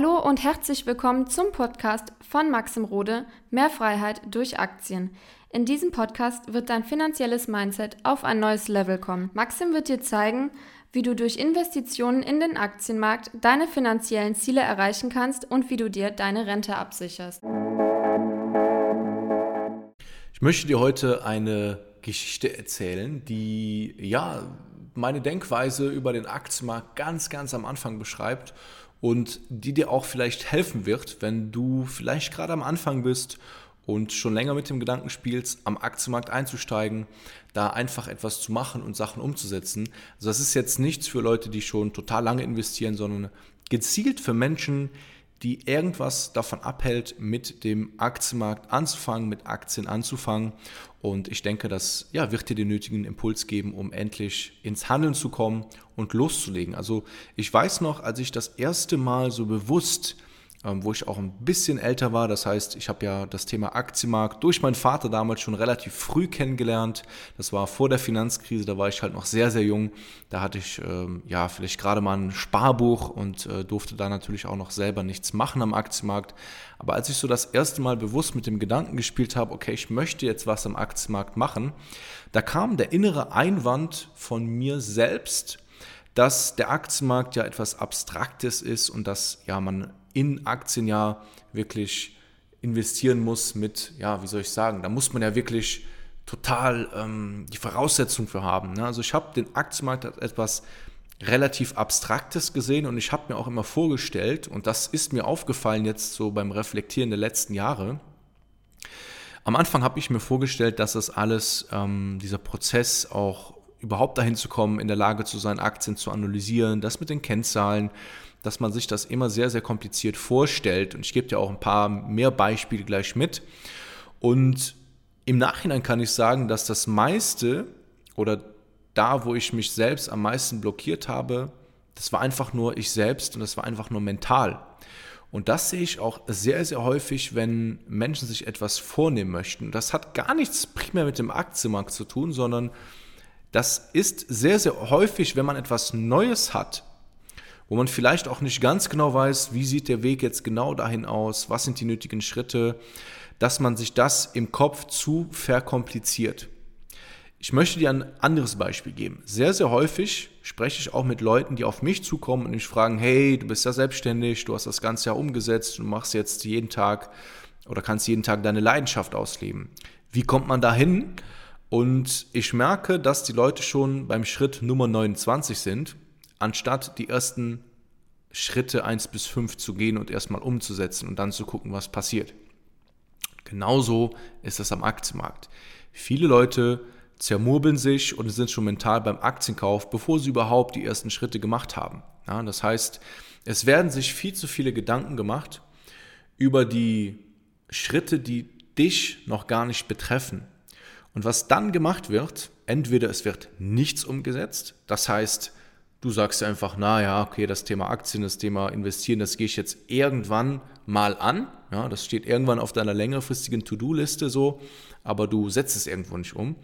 Hallo und herzlich willkommen zum Podcast von Maxim Rode Mehr Freiheit durch Aktien. In diesem Podcast wird dein finanzielles Mindset auf ein neues Level kommen. Maxim wird dir zeigen, wie du durch Investitionen in den Aktienmarkt deine finanziellen Ziele erreichen kannst und wie du dir deine Rente absicherst. Ich möchte dir heute eine Geschichte erzählen, die ja meine Denkweise über den Aktienmarkt ganz, ganz am Anfang beschreibt und die dir auch vielleicht helfen wird, wenn du vielleicht gerade am Anfang bist und schon länger mit dem Gedanken spielst, am Aktienmarkt einzusteigen, da einfach etwas zu machen und Sachen umzusetzen. Also das ist jetzt nichts für Leute, die schon total lange investieren, sondern gezielt für Menschen, die irgendwas davon abhält, mit dem Aktienmarkt anzufangen, mit Aktien anzufangen. Und ich denke, das ja, wird dir den nötigen Impuls geben, um endlich ins Handeln zu kommen und loszulegen. Also ich weiß noch, als ich das erste Mal so bewusst wo ich auch ein bisschen älter war. Das heißt, ich habe ja das Thema Aktienmarkt durch meinen Vater damals schon relativ früh kennengelernt. Das war vor der Finanzkrise, da war ich halt noch sehr, sehr jung. Da hatte ich ähm, ja vielleicht gerade mal ein Sparbuch und äh, durfte da natürlich auch noch selber nichts machen am Aktienmarkt. Aber als ich so das erste Mal bewusst mit dem Gedanken gespielt habe, okay, ich möchte jetzt was am Aktienmarkt machen, da kam der innere Einwand von mir selbst, dass der Aktienmarkt ja etwas Abstraktes ist und dass ja man in Aktien ja wirklich investieren muss mit, ja, wie soll ich sagen, da muss man ja wirklich total ähm, die Voraussetzung für haben. Ne? Also ich habe den Aktienmarkt als etwas relativ Abstraktes gesehen und ich habe mir auch immer vorgestellt, und das ist mir aufgefallen jetzt so beim Reflektieren der letzten Jahre, am Anfang habe ich mir vorgestellt, dass das alles, ähm, dieser Prozess auch überhaupt dahin zu kommen, in der Lage zu sein, Aktien zu analysieren, das mit den Kennzahlen, dass man sich das immer sehr, sehr kompliziert vorstellt. Und ich gebe dir auch ein paar mehr Beispiele gleich mit. Und im Nachhinein kann ich sagen, dass das meiste oder da, wo ich mich selbst am meisten blockiert habe, das war einfach nur ich selbst und das war einfach nur mental. Und das sehe ich auch sehr, sehr häufig, wenn Menschen sich etwas vornehmen möchten. Das hat gar nichts primär mit dem Aktienmarkt zu tun, sondern das ist sehr, sehr häufig, wenn man etwas Neues hat, wo man vielleicht auch nicht ganz genau weiß, wie sieht der Weg jetzt genau dahin aus, was sind die nötigen Schritte, dass man sich das im Kopf zu verkompliziert. Ich möchte dir ein anderes Beispiel geben. Sehr, sehr häufig spreche ich auch mit Leuten, die auf mich zukommen und mich fragen, hey, du bist ja selbstständig, du hast das ganze Jahr umgesetzt, du machst jetzt jeden Tag oder kannst jeden Tag deine Leidenschaft ausleben. Wie kommt man dahin? Und ich merke, dass die Leute schon beim Schritt Nummer 29 sind anstatt die ersten Schritte 1 bis 5 zu gehen und erstmal umzusetzen und dann zu gucken, was passiert. Genauso ist das am Aktienmarkt. Viele Leute zermurbeln sich und sind schon mental beim Aktienkauf, bevor sie überhaupt die ersten Schritte gemacht haben. Ja, das heißt, es werden sich viel zu viele Gedanken gemacht über die Schritte, die dich noch gar nicht betreffen. Und was dann gemacht wird, entweder es wird nichts umgesetzt, das heißt, Du sagst einfach, na ja, okay, das Thema Aktien, das Thema Investieren, das gehe ich jetzt irgendwann mal an. Ja, das steht irgendwann auf deiner längerfristigen To-Do-Liste so, aber du setzt es irgendwo nicht um.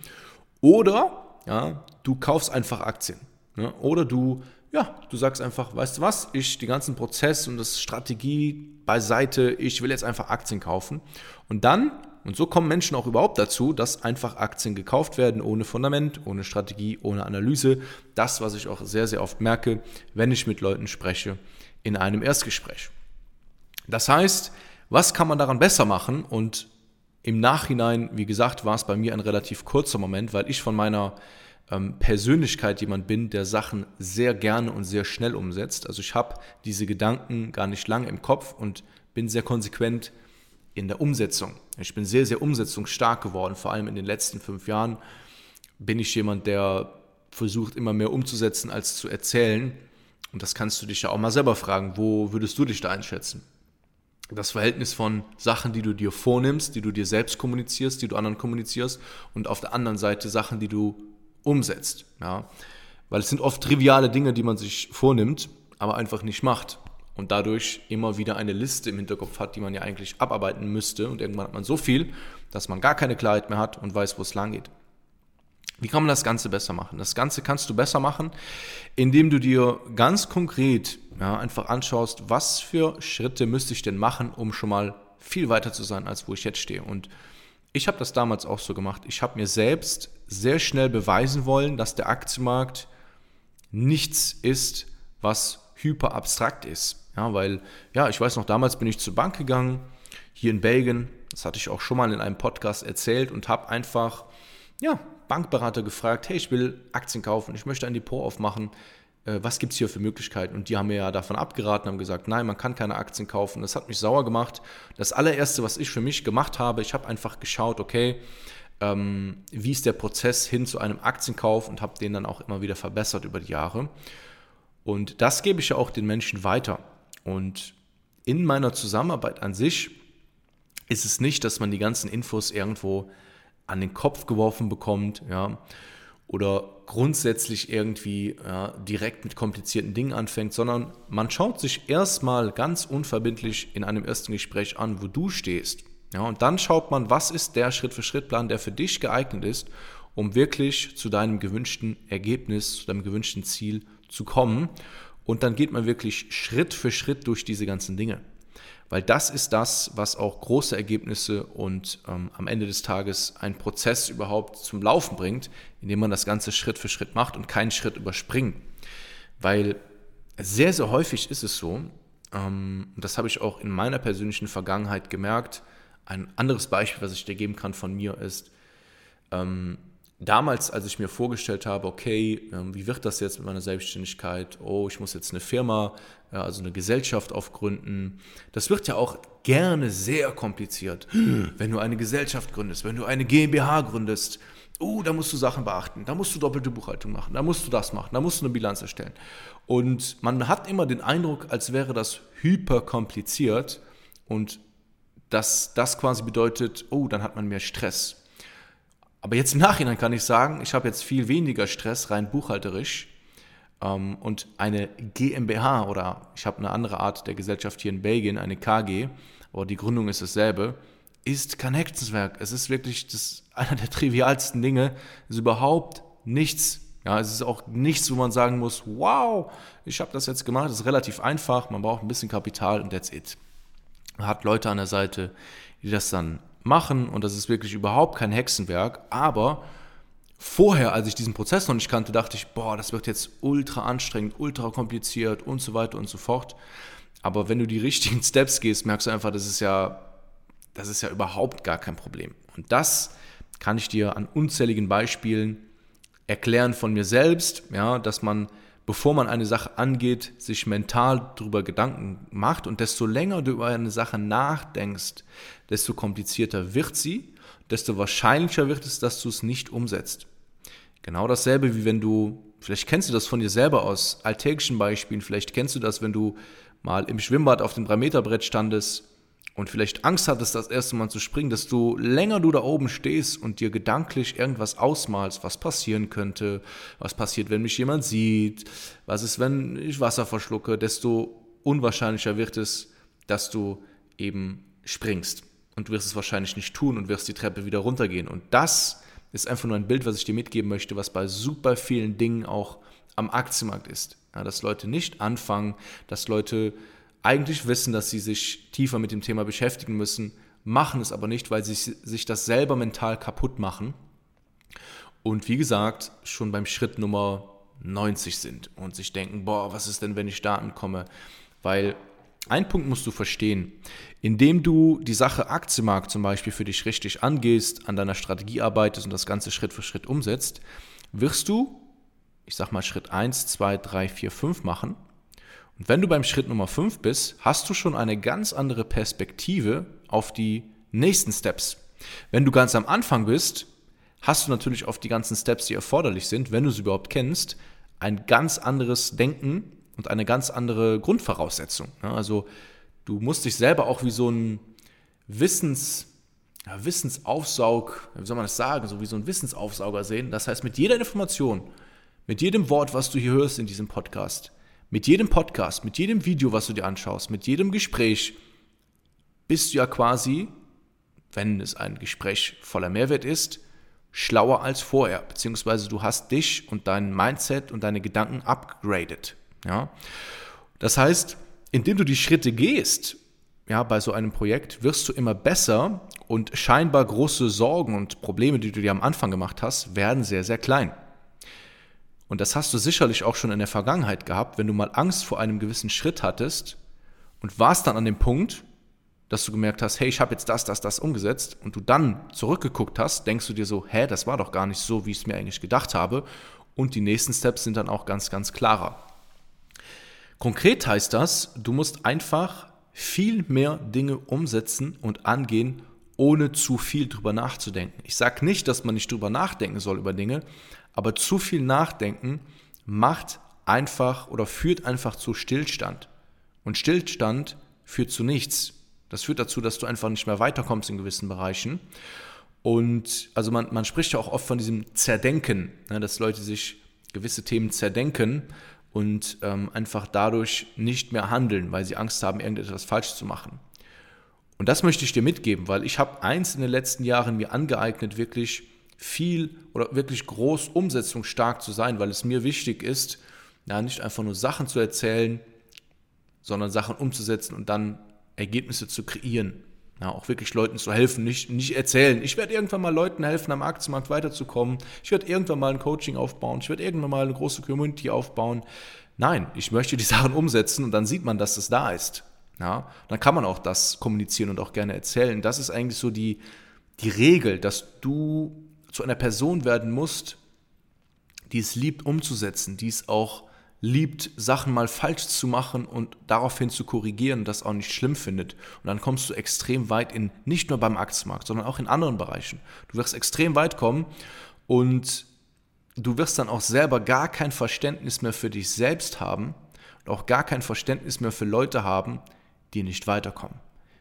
Oder ja, du kaufst einfach Aktien. Ja, oder du, ja, du sagst einfach, weißt du was, ich den ganzen Prozess und das Strategie beiseite, ich will jetzt einfach Aktien kaufen. Und dann und so kommen Menschen auch überhaupt dazu, dass einfach Aktien gekauft werden, ohne Fundament, ohne Strategie, ohne Analyse. Das, was ich auch sehr, sehr oft merke, wenn ich mit Leuten spreche in einem Erstgespräch. Das heißt, was kann man daran besser machen? Und im Nachhinein, wie gesagt, war es bei mir ein relativ kurzer Moment, weil ich von meiner ähm, Persönlichkeit jemand bin, der Sachen sehr gerne und sehr schnell umsetzt. Also ich habe diese Gedanken gar nicht lange im Kopf und bin sehr konsequent in der Umsetzung. Ich bin sehr, sehr umsetzungsstark geworden, vor allem in den letzten fünf Jahren bin ich jemand, der versucht immer mehr umzusetzen als zu erzählen. Und das kannst du dich ja auch mal selber fragen, wo würdest du dich da einschätzen? Das Verhältnis von Sachen, die du dir vornimmst, die du dir selbst kommunizierst, die du anderen kommunizierst und auf der anderen Seite Sachen, die du umsetzt. Ja? Weil es sind oft triviale Dinge, die man sich vornimmt, aber einfach nicht macht und dadurch immer wieder eine Liste im Hinterkopf hat, die man ja eigentlich abarbeiten müsste. Und irgendwann hat man so viel, dass man gar keine Klarheit mehr hat und weiß, wo es lang geht. Wie kann man das Ganze besser machen? Das Ganze kannst du besser machen, indem du dir ganz konkret ja, einfach anschaust, was für Schritte müsste ich denn machen, um schon mal viel weiter zu sein, als wo ich jetzt stehe. Und ich habe das damals auch so gemacht. Ich habe mir selbst sehr schnell beweisen wollen, dass der Aktienmarkt nichts ist, was hyper abstrakt ist. Ja, weil, ja, ich weiß noch, damals bin ich zur Bank gegangen, hier in Belgien, das hatte ich auch schon mal in einem Podcast erzählt und habe einfach, ja, Bankberater gefragt, hey, ich will Aktien kaufen, ich möchte ein Depot aufmachen, äh, was gibt es hier für Möglichkeiten? Und die haben mir ja davon abgeraten, haben gesagt, nein, man kann keine Aktien kaufen. Das hat mich sauer gemacht. Das allererste, was ich für mich gemacht habe, ich habe einfach geschaut, okay, ähm, wie ist der Prozess hin zu einem Aktienkauf und habe den dann auch immer wieder verbessert über die Jahre. Und das gebe ich ja auch den Menschen weiter. Und in meiner Zusammenarbeit an sich ist es nicht, dass man die ganzen Infos irgendwo an den Kopf geworfen bekommt, ja, oder grundsätzlich irgendwie ja, direkt mit komplizierten Dingen anfängt, sondern man schaut sich erstmal ganz unverbindlich in einem ersten Gespräch an, wo du stehst. Ja, und dann schaut man, was ist der Schritt-für-Schritt-Plan, der für dich geeignet ist, um wirklich zu deinem gewünschten Ergebnis, zu deinem gewünschten Ziel zu kommen. Und dann geht man wirklich Schritt für Schritt durch diese ganzen Dinge. Weil das ist das, was auch große Ergebnisse und ähm, am Ende des Tages einen Prozess überhaupt zum Laufen bringt, indem man das Ganze Schritt für Schritt macht und keinen Schritt überspringt. Weil sehr, sehr häufig ist es so, ähm, das habe ich auch in meiner persönlichen Vergangenheit gemerkt, ein anderes Beispiel, was ich dir geben kann von mir, ist, ähm, damals, als ich mir vorgestellt habe, okay, ähm, wie wird das jetzt mit meiner Selbstständigkeit? Oh, ich muss jetzt eine Firma, also eine Gesellschaft aufgründen. Das wird ja auch gerne sehr kompliziert. Wenn du eine Gesellschaft gründest, wenn du eine GmbH gründest, oh, da musst du Sachen beachten, da musst du doppelte Buchhaltung machen, da musst du das machen, da musst du eine Bilanz erstellen. Und man hat immer den Eindruck, als wäre das hyper kompliziert und dass das quasi bedeutet, oh, dann hat man mehr Stress. Aber jetzt im Nachhinein kann ich sagen, ich habe jetzt viel weniger Stress rein buchhalterisch ähm, und eine GmbH oder ich habe eine andere Art der Gesellschaft hier in Belgien, eine KG, aber die Gründung ist dasselbe, ist kein Hexenswerk. Es ist wirklich das, einer der trivialsten Dinge. Es ist überhaupt nichts. Ja, es ist auch nichts, wo man sagen muss, wow, ich habe das jetzt gemacht. Es ist relativ einfach. Man braucht ein bisschen Kapital und that's it. Man hat Leute an der Seite, die das dann machen und das ist wirklich überhaupt kein Hexenwerk, aber vorher, als ich diesen Prozess noch nicht kannte, dachte ich, boah, das wird jetzt ultra anstrengend, ultra kompliziert und so weiter und so fort. Aber wenn du die richtigen Steps gehst, merkst du einfach, das ist ja, das ist ja überhaupt gar kein Problem. Und das kann ich dir an unzähligen Beispielen erklären von mir selbst, ja, dass man bevor man eine Sache angeht, sich mental darüber Gedanken macht. Und desto länger du über eine Sache nachdenkst, desto komplizierter wird sie, desto wahrscheinlicher wird es, dass du es nicht umsetzt. Genau dasselbe, wie wenn du, vielleicht kennst du das von dir selber aus alltäglichen Beispielen, vielleicht kennst du das, wenn du mal im Schwimmbad auf dem 3-Meter-Brett standest und vielleicht Angst hattest, das erste Mal zu springen, desto länger du da oben stehst und dir gedanklich irgendwas ausmalst, was passieren könnte, was passiert, wenn mich jemand sieht, was ist, wenn ich Wasser verschlucke, desto unwahrscheinlicher wird es, dass du eben springst. Und du wirst es wahrscheinlich nicht tun und wirst die Treppe wieder runtergehen. Und das ist einfach nur ein Bild, was ich dir mitgeben möchte, was bei super vielen Dingen auch am Aktienmarkt ist. Ja, dass Leute nicht anfangen, dass Leute eigentlich wissen, dass sie sich tiefer mit dem Thema beschäftigen müssen, machen es aber nicht, weil sie sich das selber mental kaputt machen. Und wie gesagt, schon beim Schritt Nummer 90 sind und sich denken, boah, was ist denn, wenn ich da ankomme? Weil ein Punkt musst du verstehen, indem du die Sache Aktienmarkt zum Beispiel für dich richtig angehst, an deiner Strategie arbeitest und das Ganze Schritt für Schritt umsetzt, wirst du, ich sag mal Schritt 1, 2, 3, 4, 5 machen und wenn du beim Schritt Nummer 5 bist, hast du schon eine ganz andere Perspektive auf die nächsten Steps. Wenn du ganz am Anfang bist, hast du natürlich auf die ganzen Steps, die erforderlich sind, wenn du sie überhaupt kennst, ein ganz anderes Denken und eine ganz andere Grundvoraussetzung. Also du musst dich selber auch wie so ein Wissens, Wissensaufsaug, wie soll man das sagen, so wie so ein Wissensaufsauger sehen. Das heißt, mit jeder Information, mit jedem Wort, was du hier hörst in diesem Podcast, mit jedem Podcast, mit jedem Video, was du dir anschaust, mit jedem Gespräch, bist du ja quasi, wenn es ein Gespräch voller Mehrwert ist, schlauer als vorher, beziehungsweise du hast dich und dein Mindset und deine Gedanken upgraded. Ja? Das heißt, indem du die Schritte gehst, ja, bei so einem Projekt wirst du immer besser und scheinbar große Sorgen und Probleme, die du dir am Anfang gemacht hast, werden sehr, sehr klein. Und das hast du sicherlich auch schon in der Vergangenheit gehabt, wenn du mal Angst vor einem gewissen Schritt hattest und warst dann an dem Punkt, dass du gemerkt hast, hey, ich habe jetzt das, das, das umgesetzt und du dann zurückgeguckt hast, denkst du dir so, hä, das war doch gar nicht so, wie ich es mir eigentlich gedacht habe. Und die nächsten Steps sind dann auch ganz, ganz klarer. Konkret heißt das, du musst einfach viel mehr Dinge umsetzen und angehen, ohne zu viel drüber nachzudenken. Ich sage nicht, dass man nicht drüber nachdenken soll über Dinge, aber zu viel Nachdenken macht einfach oder führt einfach zu Stillstand. Und Stillstand führt zu nichts. Das führt dazu, dass du einfach nicht mehr weiterkommst in gewissen Bereichen. Und also man, man spricht ja auch oft von diesem Zerdenken, ne, dass Leute sich gewisse Themen zerdenken und ähm, einfach dadurch nicht mehr handeln, weil sie Angst haben, irgendetwas falsch zu machen. Und das möchte ich dir mitgeben, weil ich habe eins in den letzten Jahren mir angeeignet, wirklich viel oder wirklich groß umsetzungsstark zu sein, weil es mir wichtig ist, ja, nicht einfach nur Sachen zu erzählen, sondern Sachen umzusetzen und dann Ergebnisse zu kreieren. Ja, auch wirklich Leuten zu helfen, nicht, nicht erzählen. Ich werde irgendwann mal Leuten helfen, am Aktienmarkt weiterzukommen. Ich werde irgendwann mal ein Coaching aufbauen. Ich werde irgendwann mal eine große Community aufbauen. Nein, ich möchte die Sachen umsetzen und dann sieht man, dass es da ist. Ja, dann kann man auch das kommunizieren und auch gerne erzählen. Das ist eigentlich so die, die Regel, dass du zu einer Person werden musst, die es liebt umzusetzen, die es auch liebt, Sachen mal falsch zu machen und daraufhin zu korrigieren das auch nicht schlimm findet. Und dann kommst du extrem weit in, nicht nur beim Aktienmarkt, sondern auch in anderen Bereichen. Du wirst extrem weit kommen und du wirst dann auch selber gar kein Verständnis mehr für dich selbst haben und auch gar kein Verständnis mehr für Leute haben, die nicht weiterkommen.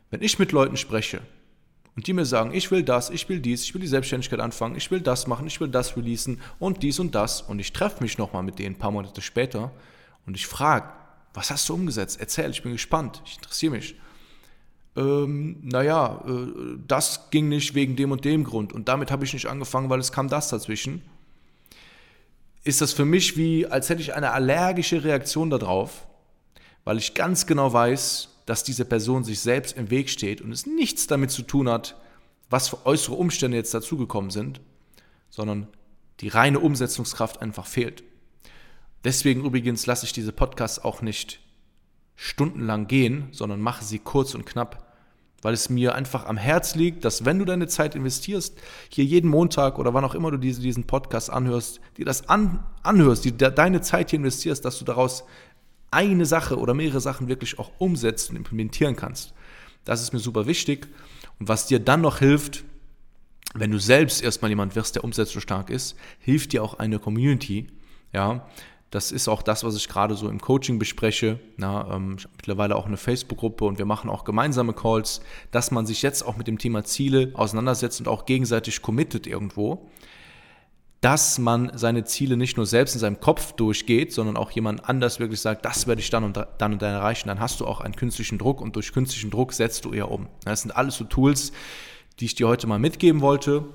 Wenn ich mit Leuten spreche und die mir sagen, ich will das, ich will dies, ich will die Selbstständigkeit anfangen, ich will das machen, ich will das releasen und dies und das und ich treffe mich nochmal mit denen ein paar Monate später und ich frage, was hast du umgesetzt? Erzähl, ich bin gespannt, ich interessiere mich. Ähm, naja, äh, das ging nicht wegen dem und dem Grund und damit habe ich nicht angefangen, weil es kam das dazwischen. Ist das für mich wie, als hätte ich eine allergische Reaktion darauf, weil ich ganz genau weiß, dass diese Person sich selbst im Weg steht und es nichts damit zu tun hat, was für äußere Umstände jetzt dazugekommen sind, sondern die reine Umsetzungskraft einfach fehlt. Deswegen übrigens lasse ich diese Podcasts auch nicht stundenlang gehen, sondern mache sie kurz und knapp, weil es mir einfach am Herz liegt, dass wenn du deine Zeit investierst, hier jeden Montag oder wann auch immer du diese, diesen Podcast anhörst, dir das an, anhörst, die, deine Zeit hier investierst, dass du daraus eine Sache oder mehrere Sachen wirklich auch umsetzt und implementieren kannst. Das ist mir super wichtig. Und was dir dann noch hilft, wenn du selbst erstmal jemand wirst, der umsetzungsstark ist, hilft dir auch eine Community. Ja, das ist auch das, was ich gerade so im Coaching bespreche. Na, ähm, ich habe mittlerweile auch eine Facebook-Gruppe und wir machen auch gemeinsame Calls, dass man sich jetzt auch mit dem Thema Ziele auseinandersetzt und auch gegenseitig committet irgendwo dass man seine Ziele nicht nur selbst in seinem Kopf durchgeht, sondern auch jemand anders wirklich sagt, das werde ich dann und dann und dann erreichen, dann hast du auch einen künstlichen Druck und durch künstlichen Druck setzt du eher um. Das sind alles so Tools, die ich dir heute mal mitgeben wollte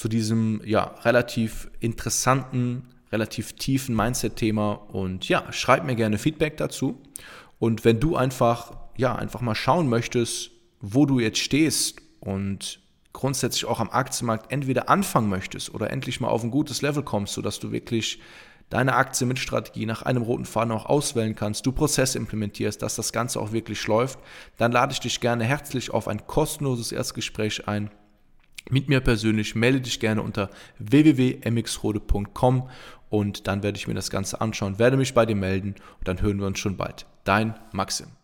zu diesem ja relativ interessanten, relativ tiefen Mindset-Thema. Und ja, schreib mir gerne Feedback dazu. Und wenn du einfach ja einfach mal schauen möchtest, wo du jetzt stehst und grundsätzlich auch am Aktienmarkt entweder anfangen möchtest oder endlich mal auf ein gutes Level kommst, sodass du wirklich deine Aktie mit Strategie nach einem roten Faden auch auswählen kannst, du Prozesse implementierst, dass das Ganze auch wirklich läuft, dann lade ich dich gerne herzlich auf ein kostenloses Erstgespräch ein. Mit mir persönlich melde dich gerne unter www.mxrode.com und dann werde ich mir das Ganze anschauen, werde mich bei dir melden und dann hören wir uns schon bald. Dein Maxim.